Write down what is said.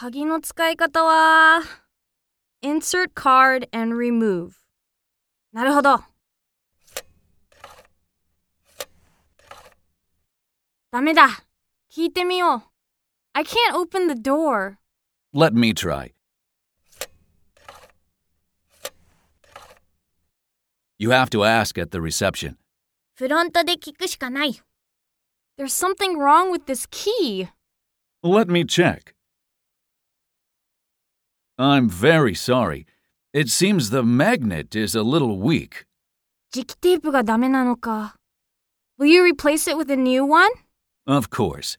鍵の使い方は、insert card and remove. なるほど。ダメだ。聞いてみよう。I can't open the door. Let me try. You have to ask at the reception. フロントで聞くしかない。There's something wrong with this key. Let me check. I'm very sorry. It seems the magnet is a little weak. 磁気テープがダメなのか。Will you replace it with a new one? Of course.